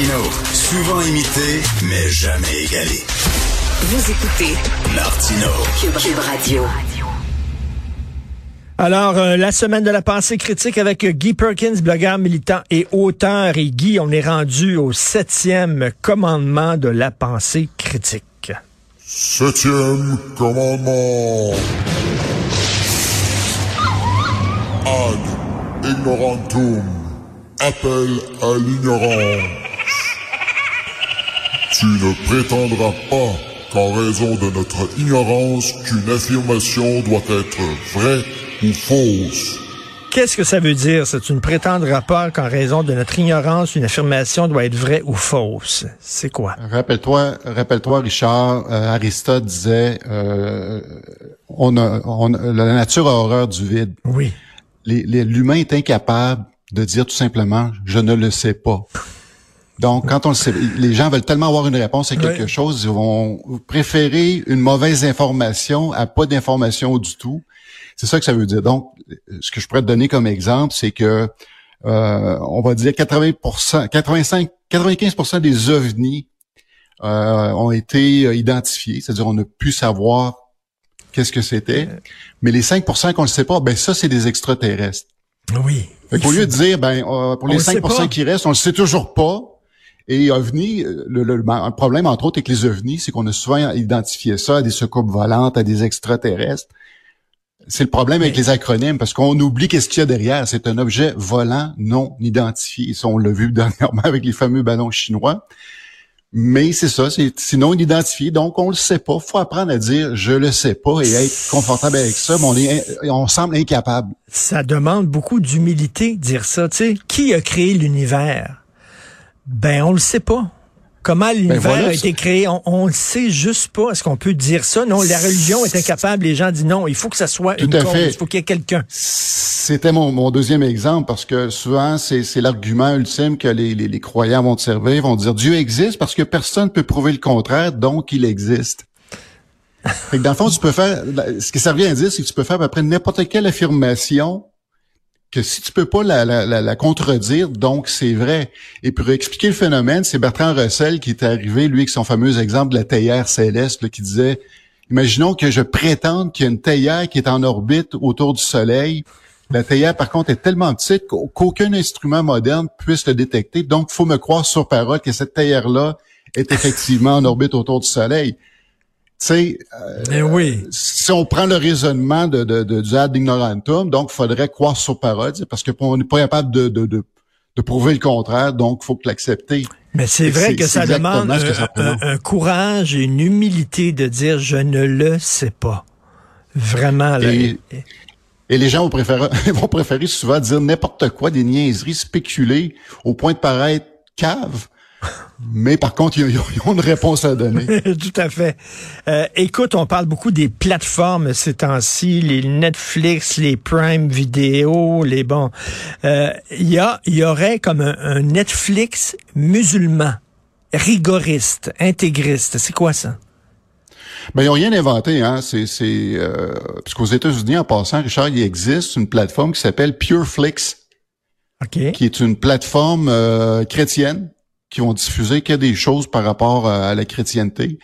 Martino, souvent imité, mais jamais égalé. Vous écoutez Martino, Cube, Cube Radio. Alors, euh, la semaine de la pensée critique avec Guy Perkins, blogueur militant et auteur. Et Guy, on est rendu au septième commandement de la pensée critique. Septième commandement. Ad ignorantum. Appel à l'ignorance. Tu ne prétendras pas qu'en raison de notre ignorance, qu'une affirmation doit être vraie ou fausse. Qu'est-ce que ça veut dire? ça? tu ne prétendras pas qu'en raison de notre ignorance, une affirmation doit être vraie ou fausse. C'est quoi? Rappelle-toi, rappelle-toi, Richard, euh, Aristote disait, euh, on a, on a- la nature a horreur du vide. Oui. Les- les- L'humain est incapable de dire tout simplement, je ne le sais pas. Donc, quand on le sait, les gens veulent tellement avoir une réponse à quelque chose, ils vont préférer une mauvaise information à pas d'information du tout. C'est ça que ça veut dire. Donc, ce que je pourrais te donner comme exemple, c'est que euh, on va dire 80%, 85, 95% des ovnis euh, ont été euh, identifiés, c'est-à-dire on a pu savoir qu'est-ce que c'était, mais les 5% qu'on ne sait pas, ben ça c'est des extraterrestres. Oui. Fait qu'au lieu de dire, ben, euh, pour On les le sait 5% pas. qui restent, on le sait toujours pas. Et OVNI, euh, le, le- un problème entre autres avec les OVNI, c'est qu'on a souvent identifié ça à des soucoupes volantes, à des extraterrestres. C'est le problème avec les acronymes parce qu'on oublie qu'est-ce qu'il y a derrière. C'est un objet volant non identifié. Ça, on l'a vu dernièrement avec les fameux ballons chinois. Mais c'est ça, c'est c'est non identifié, donc on le sait pas. Faut apprendre à dire je le sais pas et être confortable avec ça, mais on est on semble incapable. Ça demande beaucoup d'humilité, dire ça. Tu sais, qui a créé l'univers? Ben, on le sait pas. Comment l'univers voilà, a été créé, on, on le sait juste pas. Est-ce qu'on peut dire ça? Non, la religion est incapable. Les gens disent non, il faut que ça soit Tout une à cause. fait. Il faut qu'il y ait quelqu'un. C'était mon, mon deuxième exemple parce que souvent c'est c'est l'argument ultime que les, les, les croyants vont te servir, vont dire Dieu existe parce que personne ne peut prouver le contraire, donc il existe. Fait que dans le fond, tu peux faire ce que ça revient à dire, c'est que tu peux faire à peu près n'importe quelle affirmation que si tu peux pas la, contredire, donc c'est vrai. Et pour expliquer le phénomène, c'est Bertrand Russell qui est arrivé, lui, avec son fameux exemple de la théière céleste, là, qui disait Imaginons que je prétende qu'il y a une théière qui est en orbite autour du Soleil. La théière, par contre, est tellement petite qu'au- qu'aucun instrument moderne puisse le détecter. Donc, faut me croire sur parole que cette théière-là est effectivement en orbite autour du Soleil. Tu sais, euh, Eh oui. si on prend le raisonnement de, de, de, du ad ignorantum, donc il faudrait croire sur parole, parce qu'on n'est pas capable de, de, de, de prouver le contraire, donc il faut que l'accepter. Mais c'est vrai que ça demande que ça un, représente. un- un courage et une humilité de dire je ne le sais pas. Vraiment. Là, Et- Et les gens vont préférer, vont préférer souvent dire n'importe quoi, des niaiseries, spéculer au point de paraître cave. Mais par contre, ils ont, une réponse à donner. Tout à fait. Euh, écoute, on parle beaucoup des plateformes ces temps-ci, les Netflix, les Prime Video, les bons. Euh, Il y a, y aurait comme un, un Netflix musulman, rigoriste, intégriste. C'est quoi ça? Ben, ils n'ont rien inventé, hein. C'est, c'est, euh, parce qu'aux États-Unis, en passant, Richard, il existe une plateforme qui s'appelle PureFlix, Ok. qui est une plateforme euh, chrétienne qui vont diffuser que des choses par rapport euh, à la chrétienté.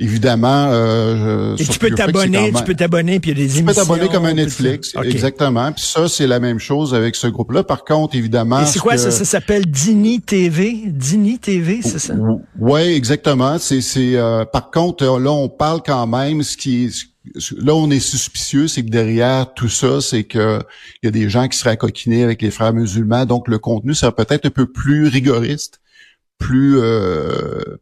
Évidemment, euh, Et tu peux t'abonner, tu peux t'abonner, puis il y a des tu émissions. Tu peux t'abonner comme un Netflix, exactement. Puis ça, c'est la même chose avec ce groupe-là. Par contre, évidemment... Et c'est quoi ça? Ça s'appelle Dini TV? Dini TV, c'est ça? Oui, exactement. C'est, c'est. Euh, par contre, là, on parle quand même. Ce qui, est, là, on est suspicieux, c'est que derrière tout ça, c'est que il y a des gens qui seraient coquiner avec les frères musulmans. Donc, le contenu serait peut-être un peu plus rigoriste, plus euh,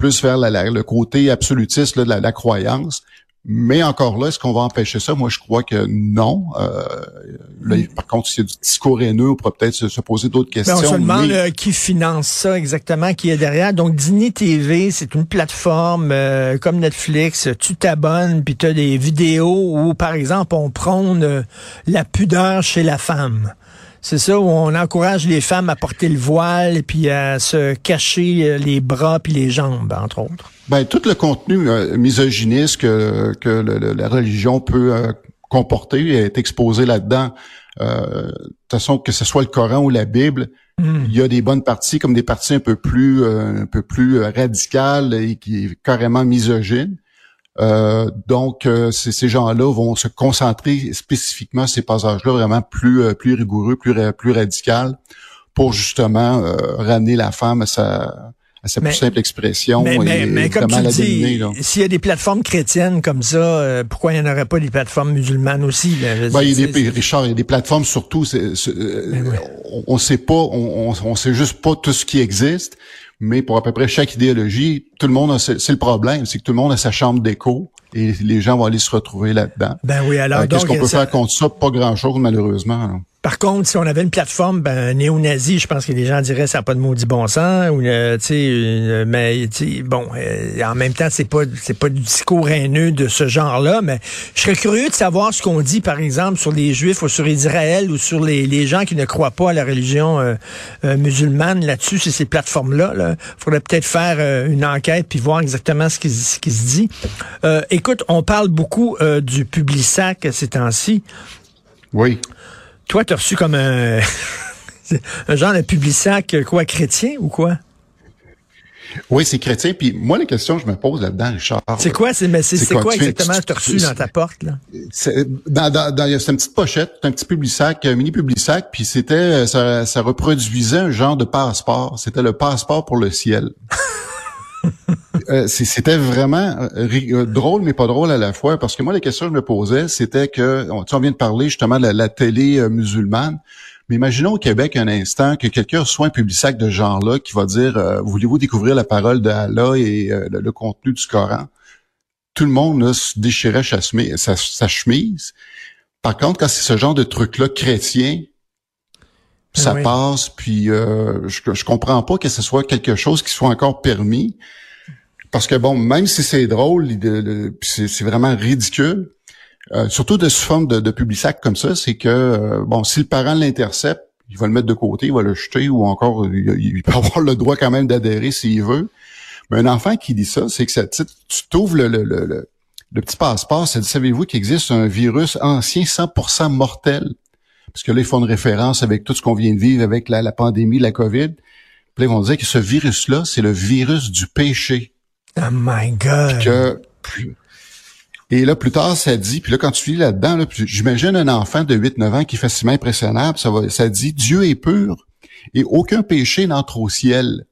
plus vers le côté absolutiste de la, croyance. Mais encore là, est-ce qu'on va empêcher ça? Moi, je crois que non. Euh, par contre, s'il y a du discours haineux, on pourrait peut-être se, poser d'autres questions. on se demande euh, qui finance ça exactement, qui est derrière. Donc, Dini TV, c'est une plateforme euh, comme Netflix. Tu t'abonnes, puis tu as des vidéos où, par exemple, on prône la pudeur chez la femme. C'est ça où on encourage les femmes à porter le voile et puis à se cacher euh, les bras puis les jambes, entre autres. Ben tout le contenu euh, misogyniste que, que la religion peut euh, comporter est exposé là-dedans. de toute façon, que ce soit le Coran ou la Bible, hmm. il y a des bonnes parties comme des parties un peu plus un peu plus radicales et qui est carrément misogynes. Euh, donc, euh, ces gens-là vont se concentrer spécifiquement sur ces passages-là vraiment plus euh, plus rigoureux, plus plus radical, pour justement ramener la femme à sa à sa plus simple expression. Mais, mais, mais comme tu dis, s'il y a des plateformes chrétiennes comme ça, pourquoi il n'y en aurait pas des plateformes musulmanes aussi? Ben, il y a des, Richard, il y a des plateformes surtout. Ben on, ne sait pas, on, on, on, sait juste pas tout ce qui existe mais pour à peu près chaque idéologie, tout le monde a, c'est le problème, c'est que tout le monde a sa chambre d'écho et les gens vont aller se retrouver là-dedans. Ben oui, alors euh, qu'est-ce qu'on peut faire contre ça? Pas grand-chose malheureusement. Par contre, si on avait une plateforme ben, néo-nazie, je pense que les gens diraient ça n'a pas de maudit bon sens. Ou, euh, euh mais bon, euh, en même temps, c'est pas c'est pas du discours haineux de ce genre-là. Mais je serais curieux de savoir ce qu'on dit, par exemple, sur les Juifs ou sur Israël ou sur les, les gens qui ne croient pas à la religion euh, musulmane là-dessus, sur ces plateformes-là. Il faudrait peut-être faire une enquête puis voir exactement ce qui, ce qui se dit. écoute, on parle beaucoup du Publisac ces temps-ci. Oui. Toi, tu as reçu comme un, un genre de public-sac, quoi, chrétien ou quoi? Oui, c'est chrétien. Puis moi, la question que je me pose là-dedans, Richard. C'est quoi, c'est, mais c'est, quoi, exactement que tu as reçu dans ta porte, là? C'est, dans, dans, dans, une petite pochette, un petit public-sac, un mini public-sac, puis c'était, ça, ça reproduisait un genre de passeport. C'était le passeport pour le ciel. Euh, c'était vraiment euh, euh, drôle, mais pas drôle à la fois, parce que moi, la question que je me posais, c'était que, on, on vient de parler justement de la, télé musulmane, mais imaginons au Québec un instant que quelqu'un reçoit un public sac de genre-là qui va dire Voulez-vous découvrir la parole de Allah et le, contenu du Coran? Tout le monde se déchirait sa, sa, chemise. Par contre, quand c'est ce genre de truc-là chrétien, ça passe, puis je, je comprends pas que ce soit quelque chose qui soit encore permis. Parce que bon, même si c'est drôle, c'est vraiment ridicule, euh, surtout de ce forme de, de public sac comme ça, c'est que euh, bon, si le parent l'intercepte, il va le mettre de côté, il va le jeter, ou encore il, peut avoir le droit quand même d'adhérer s'il veut. Mais un enfant qui dit ça, c'est que ça, tu t'ouvres le, le, le, le, petit passeport, c'est savez-vous qu'il existe un virus ancien 100% mortel? Parce que là, ils font une référence avec tout ce qu'on vient de vivre avec la, la pandémie, la COVID. Puis là, ils vont dire que ce virus-là, c'est le virus du péché. Oh my God! Que, et là, plus tard, ça dit, puis là, quand tu lis là-dedans, là, j'imagine un enfant de 8-9 ans qui est facilement impressionnable, ça, va, ça dit « Dieu est pur et aucun péché n'entre au ciel ».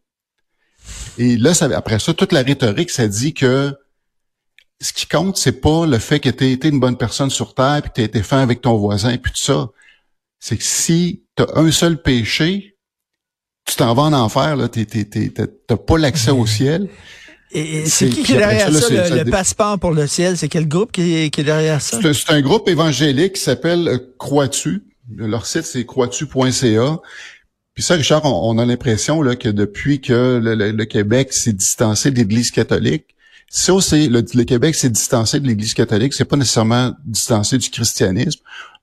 Et là, ça, après ça, toute la rhétorique, ça dit que ce qui compte, c'est pas le fait que tu été une bonne personne sur Terre, puis que tu été fin avec ton voisin, puis tout ça. C'est que si tu as un seul péché, tu t'en vas en enfer, là, t'as pas l'accès au ciel. Et c'est qui qui est derrière ça, le, passeport pour le ciel? C'est quel groupe qui est, qui est derrière ça? C'est un, groupe évangélique qui s'appelle euh, Croix-tu. Leur site, c'est croix-tu.ca. Puis ça, Richard, on, a l'impression là, que depuis que le, Québec s'est distancé de l'Église catholique, ça aussi, le, le Québec s'est distancé de l'Église catholique, c'est pas nécessairement distancé du christianisme.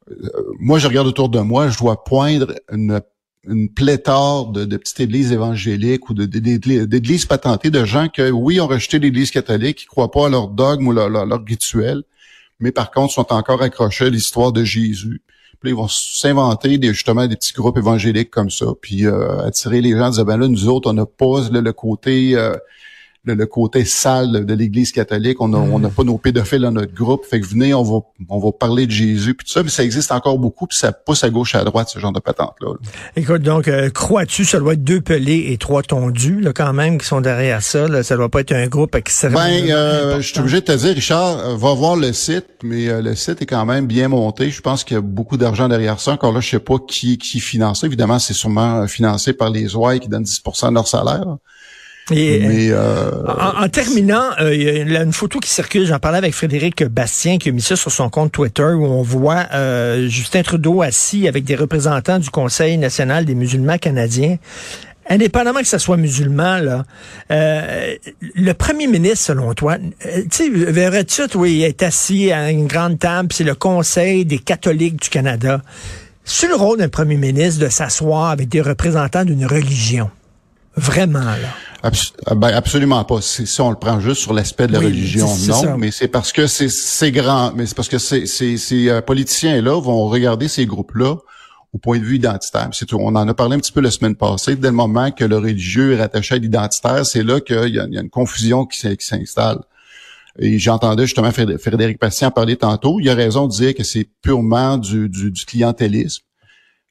Euh, moi, je regarde autour de moi, je dois poindre une une pléthore de, de petites églises évangéliques ou d'églises patentées de gens que, oui, ont rejeté l'Église catholique, qui croient pas à leur dogme ou leur, leur, rituel, mais par contre sont encore accrochés à l'histoire de Jésus. Puis ils vont s'inventer des, justement des petits groupes évangéliques comme ça, puis euh, attirer les gens, dire ben là, nous autres, on n'a pas le, côté... Euh, le, côté sale de l'Église catholique. On n'a on a pas nos pédophiles dans notre groupe. Fait que venez, on va on va parler de Jésus puis tout ça. Mais ça existe encore beaucoup puis ça pousse à gauche à droite ce genre de patente là. Écoute, donc euh, crois-tu ça doit être deux pelés et trois tondus là quand même qui sont derrière ça. Là. Ça doit pas être un groupe extrêmement. Ben, euh, je suis obligé de te dire, Richard, euh, va voir le site, mais le site est quand même bien monté. Je pense qu'il y a beaucoup d'argent derrière ça. Encore là, je sais pas qui qui finance ça. Évidemment, c'est sûrement financé par les OI qui donnent 10% de leur salaire. Mais, euh, en, terminant, euh, il y a une photo qui circule, j'en parlais avec Frédéric Bastien qui a mis ça sur son compte Twitter où on voit euh, Justin Trudeau assis avec des représentants du Conseil national des musulmans canadiens. Indépendamment que ce soit musulman, là, le premier ministre, selon toi, tu sais, verrais-tu, oui, il est assis à une grande table, c'est le Conseil des catholiques du Canada. C'est le rôle d'un premier ministre de s'asseoir avec des représentants d'une religion. Vraiment, là. Ah, ben, absolument pas. Si on le prend juste sur l'aspect de la religion, non. Mais c'est parce que c'est grand. Mais c'est parce que ces, ces, euh, politiciens-là vont regarder ces groupes-là au point de vue identitaire. C'est tout. On en a parlé un petit peu la semaine passée. Dès le moment que le religieux est rattaché à l'identitaire, c'est là qu'il y, a une confusion qui s'installe. Et j'entendais justement Frédéric Patient parler tantôt. Il a raison de dire que c'est purement du, du, du clientélisme.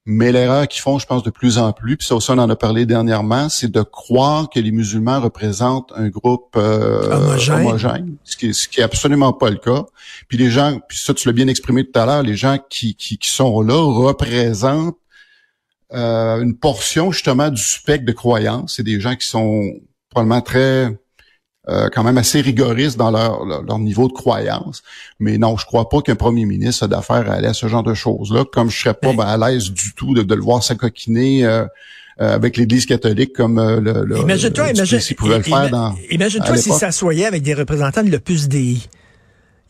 Mais l'erreur qu'ils font, je pense, de plus en plus, puis ça aussi on en a parlé dernièrement, c'est de croire que les musulmans représentent un groupe euh, homogène, ce, qui, ce qui est absolument pas le cas. Puis les gens, puis ça tu l'as bien exprimé tout à l'heure, les gens qui, qui, qui sont là représentent euh, une portion justement du spectre de croyance. C'est des gens qui sont probablement très euh, quand même assez rigoristes dans leur, leur, niveau de croyance. Mais non, je crois pas qu'un premier ministre a d'affaires à aller à ce genre de choses-là, comme je serais pas ben, à l'aise du tout de, le voir s'acoquiner euh, euh, avec l'Église catholique comme le, le Imagine-toi, imagine, Imagine-toi s'il s'assoyait avec des représentants de l'Opus Dei.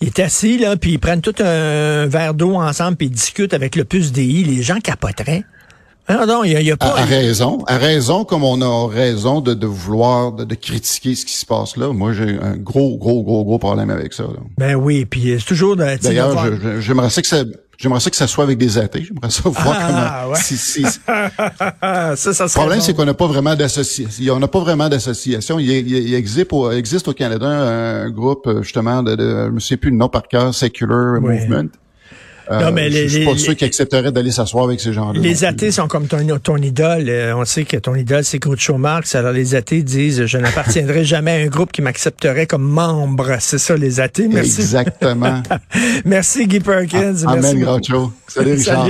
Il est assis, là, puis ils prennent tout un verre d'eau ensemble, puis ils discutent avec l'Opus Dei. Les gens capoteraient. Ah non, il y a, pas... À, raison, à raison, comme on a raison de, de vouloir, de, critiquer ce qui se passe là. Moi, j'ai un gros, gros, gros, gros problème avec ça. Ben oui, puis c'est toujours... D'ailleurs, j'aimerais ça que ça... J'aimerais ça que ça soit avec des athées. J'aimerais ça voir ah, comment. Ouais. Si, si, ça, ça le problème, c'est qu'on n'a pas vraiment d'association. On n'a pas vraiment d'association. Il, il, existe, au, existe au Canada un, groupe justement de, de je me sais plus le nom par cœur, Secular Movement. Euh, non, mais je suis pas sûr qu'ils accepteraient d'aller s'asseoir avec ces gens-là. Les athées sont comme ton, ton idole. Euh, on sait que ton idole, c'est Groucho Marx. Alors, les athées disent, je n'appartiendrai jamais à un groupe qui m'accepterait comme membre. C'est ça, les athées. Merci. Exactement. merci, Guy Perkins. Amen, Groucho. Salut, Richard.